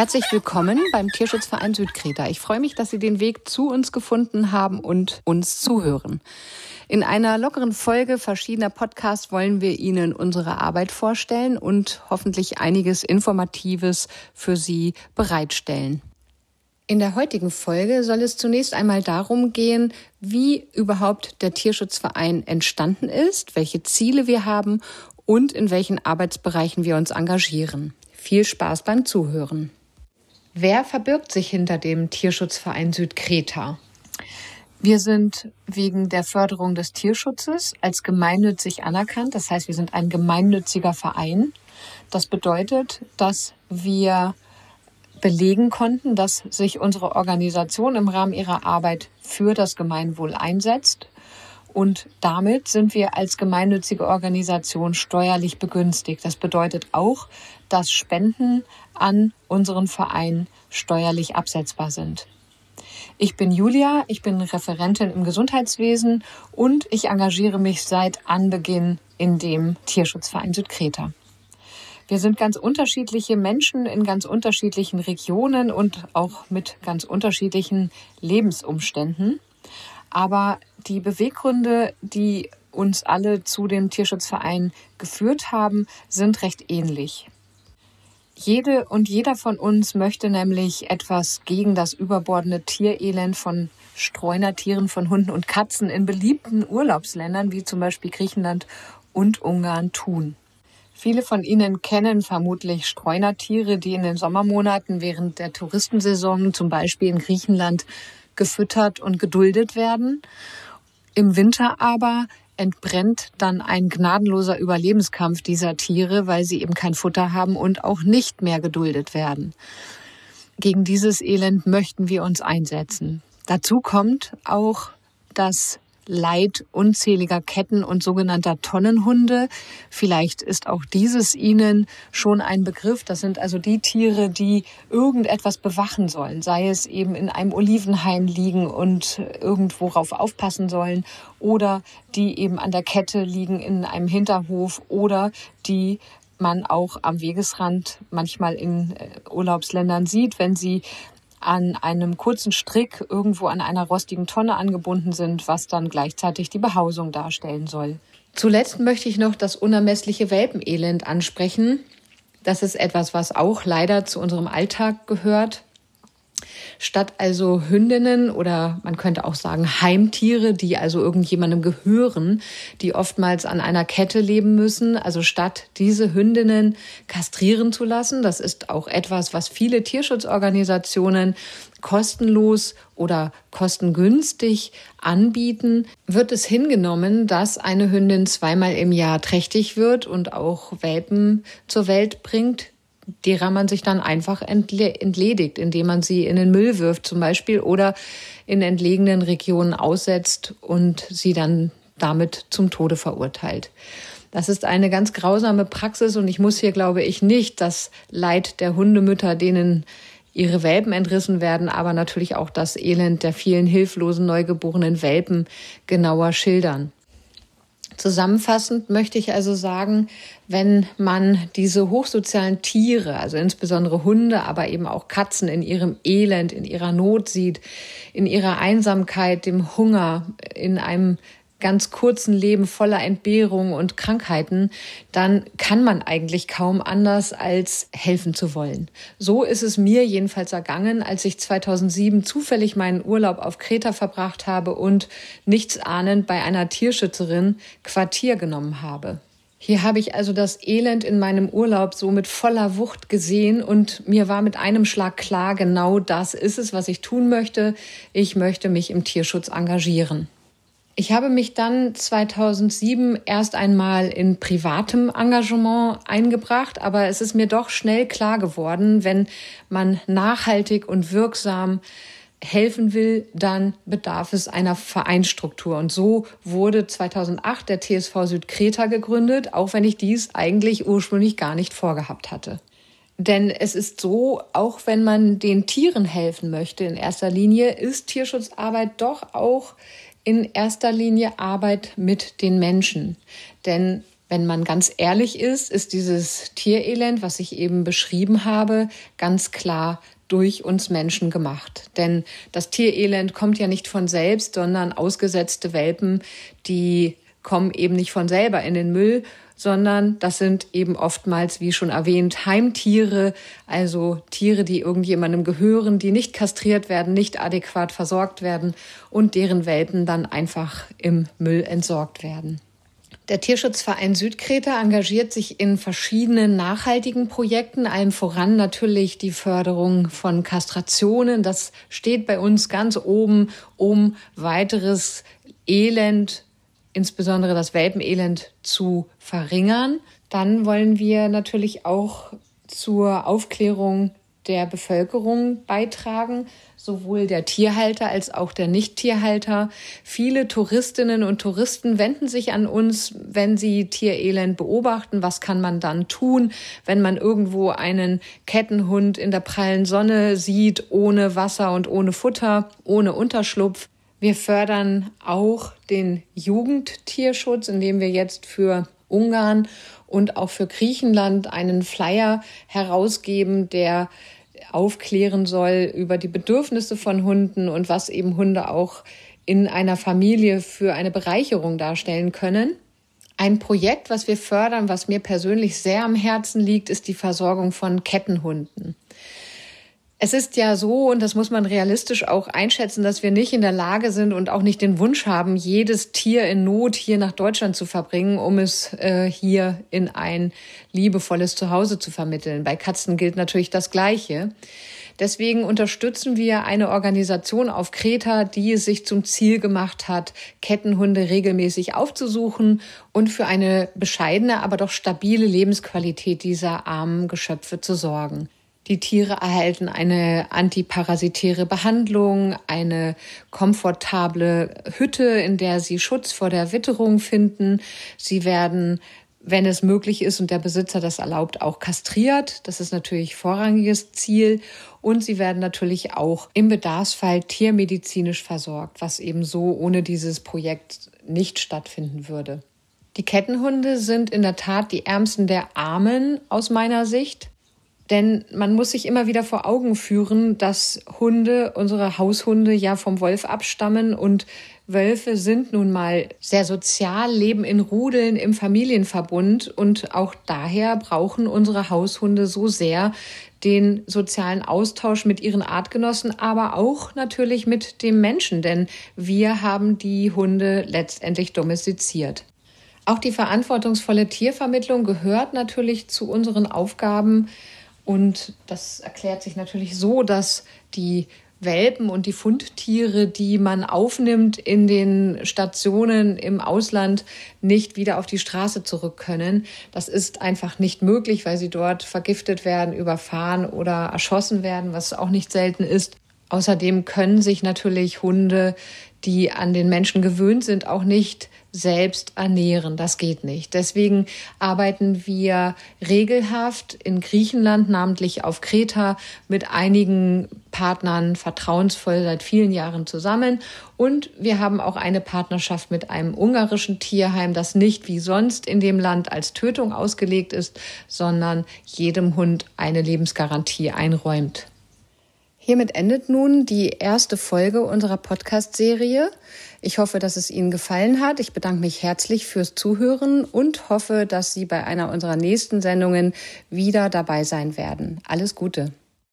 Herzlich willkommen beim Tierschutzverein Südkreta. Ich freue mich, dass Sie den Weg zu uns gefunden haben und uns zuhören. In einer lockeren Folge verschiedener Podcasts wollen wir Ihnen unsere Arbeit vorstellen und hoffentlich einiges Informatives für Sie bereitstellen. In der heutigen Folge soll es zunächst einmal darum gehen, wie überhaupt der Tierschutzverein entstanden ist, welche Ziele wir haben und in welchen Arbeitsbereichen wir uns engagieren. Viel Spaß beim Zuhören. Wer verbirgt sich hinter dem Tierschutzverein Südkreta? Wir sind wegen der Förderung des Tierschutzes als gemeinnützig anerkannt. Das heißt, wir sind ein gemeinnütziger Verein. Das bedeutet, dass wir belegen konnten, dass sich unsere Organisation im Rahmen ihrer Arbeit für das Gemeinwohl einsetzt. Und damit sind wir als gemeinnützige Organisation steuerlich begünstigt. Das bedeutet auch, dass Spenden an unseren Verein steuerlich absetzbar sind. Ich bin Julia, ich bin Referentin im Gesundheitswesen und ich engagiere mich seit Anbeginn in dem Tierschutzverein Südkreta. Wir sind ganz unterschiedliche Menschen in ganz unterschiedlichen Regionen und auch mit ganz unterschiedlichen Lebensumständen. Aber die Beweggründe, die uns alle zu dem Tierschutzverein geführt haben, sind recht ähnlich. Jede und jeder von uns möchte nämlich etwas gegen das überbordende Tierelend von Streunertieren, von Hunden und Katzen in beliebten Urlaubsländern wie zum Beispiel Griechenland und Ungarn tun. Viele von Ihnen kennen vermutlich Streunertiere, die in den Sommermonaten während der Touristensaison zum Beispiel in Griechenland gefüttert und geduldet werden. Im Winter aber entbrennt dann ein gnadenloser Überlebenskampf dieser Tiere, weil sie eben kein Futter haben und auch nicht mehr geduldet werden. Gegen dieses Elend möchten wir uns einsetzen. Dazu kommt auch, dass Leid unzähliger Ketten und sogenannter Tonnenhunde. Vielleicht ist auch dieses Ihnen schon ein Begriff. Das sind also die Tiere, die irgendetwas bewachen sollen, sei es eben in einem Olivenhain liegen und irgendwo rauf aufpassen sollen oder die eben an der Kette liegen in einem Hinterhof oder die man auch am Wegesrand manchmal in äh, Urlaubsländern sieht, wenn sie an einem kurzen Strick irgendwo an einer rostigen Tonne angebunden sind, was dann gleichzeitig die Behausung darstellen soll. Zuletzt möchte ich noch das unermessliche Welpenelend ansprechen. Das ist etwas, was auch leider zu unserem Alltag gehört. Statt also Hündinnen oder man könnte auch sagen Heimtiere, die also irgendjemandem gehören, die oftmals an einer Kette leben müssen, also statt diese Hündinnen kastrieren zu lassen, das ist auch etwas, was viele Tierschutzorganisationen kostenlos oder kostengünstig anbieten, wird es hingenommen, dass eine Hündin zweimal im Jahr trächtig wird und auch Welpen zur Welt bringt, derer man sich dann einfach entledigt, indem man sie in den Müll wirft zum Beispiel oder in entlegenen Regionen aussetzt und sie dann damit zum Tode verurteilt. Das ist eine ganz grausame Praxis und ich muss hier, glaube ich, nicht das Leid der Hundemütter, denen ihre Welpen entrissen werden, aber natürlich auch das Elend der vielen hilflosen neugeborenen Welpen genauer schildern. Zusammenfassend möchte ich also sagen, wenn man diese hochsozialen Tiere, also insbesondere Hunde, aber eben auch Katzen in ihrem Elend, in ihrer Not sieht, in ihrer Einsamkeit, dem Hunger, in einem ganz kurzen Leben voller Entbehrung und Krankheiten, dann kann man eigentlich kaum anders als helfen zu wollen. So ist es mir jedenfalls ergangen, als ich 2007 zufällig meinen Urlaub auf Kreta verbracht habe und nichts ahnend bei einer Tierschützerin Quartier genommen habe. Hier habe ich also das Elend in meinem Urlaub so mit voller Wucht gesehen und mir war mit einem Schlag klar, genau das ist es, was ich tun möchte. Ich möchte mich im Tierschutz engagieren. Ich habe mich dann 2007 erst einmal in privatem Engagement eingebracht, aber es ist mir doch schnell klar geworden, wenn man nachhaltig und wirksam helfen will, dann bedarf es einer Vereinsstruktur. Und so wurde 2008 der TSV Südkreta gegründet, auch wenn ich dies eigentlich ursprünglich gar nicht vorgehabt hatte. Denn es ist so, auch wenn man den Tieren helfen möchte in erster Linie, ist Tierschutzarbeit doch auch in erster Linie Arbeit mit den Menschen. Denn Wenn man ganz ehrlich ist, ist dieses Tierelend, was ich eben beschrieben habe, ganz klar durch uns Menschen gemacht. Denn das Tierelend kommt ja nicht von selbst, sondern ausgesetzte Welpen, die kommen eben nicht von selber in den Müll, sondern das sind eben oftmals, wie schon erwähnt, Heimtiere, also Tiere, die irgendjemandem gehören, die nicht kastriert werden, nicht adäquat versorgt werden und deren Welpen dann einfach im Müll entsorgt werden. Der Tierschutzverein Südkreta engagiert sich in verschiedenen nachhaltigen Projekten, allem voran natürlich die Förderung von Kastrationen. Das steht bei uns ganz oben, um weiteres Elend, insbesondere das Welpenelend zu verringern. Dann wollen wir natürlich auch zur Aufklärung der Bevölkerung beitragen, sowohl der Tierhalter als auch der Nicht-Tierhalter. Viele Touristinnen und Touristen wenden sich an uns, wenn sie Tierelend beobachten. Was kann man dann tun, wenn man irgendwo einen Kettenhund in der prallen Sonne sieht, ohne Wasser und ohne Futter, ohne Unterschlupf? Wir fördern auch den Jugendtierschutz, indem wir jetzt für Ungarn und auch für Griechenland einen Flyer herausgeben, der aufklären soll über die Bedürfnisse von Hunden und was eben Hunde auch in einer Familie für eine Bereicherung darstellen können. Ein Projekt, was wir fördern, was mir persönlich sehr am Herzen liegt, ist die Versorgung von Kettenhunden. Es ist ja so, und das muss man realistisch auch einschätzen, dass wir nicht in der Lage sind und auch nicht den Wunsch haben, jedes Tier in Not hier nach Deutschland zu verbringen, um es äh, hier in ein liebevolles Zuhause zu vermitteln. Bei Katzen gilt natürlich das Gleiche. Deswegen unterstützen wir eine Organisation auf Kreta, die es sich zum Ziel gemacht hat, Kettenhunde regelmäßig aufzusuchen und für eine bescheidene, aber doch stabile Lebensqualität dieser armen Geschöpfe zu sorgen. Die Tiere erhalten eine antiparasitäre Behandlung, eine komfortable Hütte, in der sie Schutz vor der Witterung finden. Sie werden wenn es möglich ist und der Besitzer das erlaubt, auch kastriert. Das ist natürlich vorrangiges Ziel. Und sie werden natürlich auch im Bedarfsfall tiermedizinisch versorgt, was eben so ohne dieses Projekt nicht stattfinden würde. Die Kettenhunde sind in der Tat die ärmsten der Armen aus meiner Sicht. Denn man muss sich immer wieder vor Augen führen, dass Hunde, unsere Haushunde ja vom Wolf abstammen. Und Wölfe sind nun mal sehr sozial, leben in Rudeln im Familienverbund. Und auch daher brauchen unsere Haushunde so sehr den sozialen Austausch mit ihren Artgenossen, aber auch natürlich mit dem Menschen, denn wir haben die Hunde letztendlich domestiziert. Auch die verantwortungsvolle Tiervermittlung gehört natürlich zu unseren Aufgaben und das erklärt sich natürlich so, dass die Welpen und die Fundtiere, die man aufnimmt in den Stationen im Ausland, nicht wieder auf die Straße zurück können. Das ist einfach nicht möglich, weil sie dort vergiftet werden, überfahren oder erschossen werden, was auch nicht selten ist. Außerdem können sich natürlich Hunde, die an den Menschen gewöhnt sind, auch nicht selbst ernähren. Das geht nicht. Deswegen arbeiten wir regelhaft in Griechenland, namentlich auf Kreta, mit einigen Partnern vertrauensvoll seit vielen Jahren zusammen. Und wir haben auch eine Partnerschaft mit einem ungarischen Tierheim, das nicht wie sonst in dem Land als Tötung ausgelegt ist, sondern jedem Hund eine Lebensgarantie einräumt. Hiermit endet nun die erste Folge unserer Podcast-Serie. Ich hoffe, dass es Ihnen gefallen hat. Ich bedanke mich herzlich fürs Zuhören und hoffe, dass Sie bei einer unserer nächsten Sendungen wieder dabei sein werden. Alles Gute.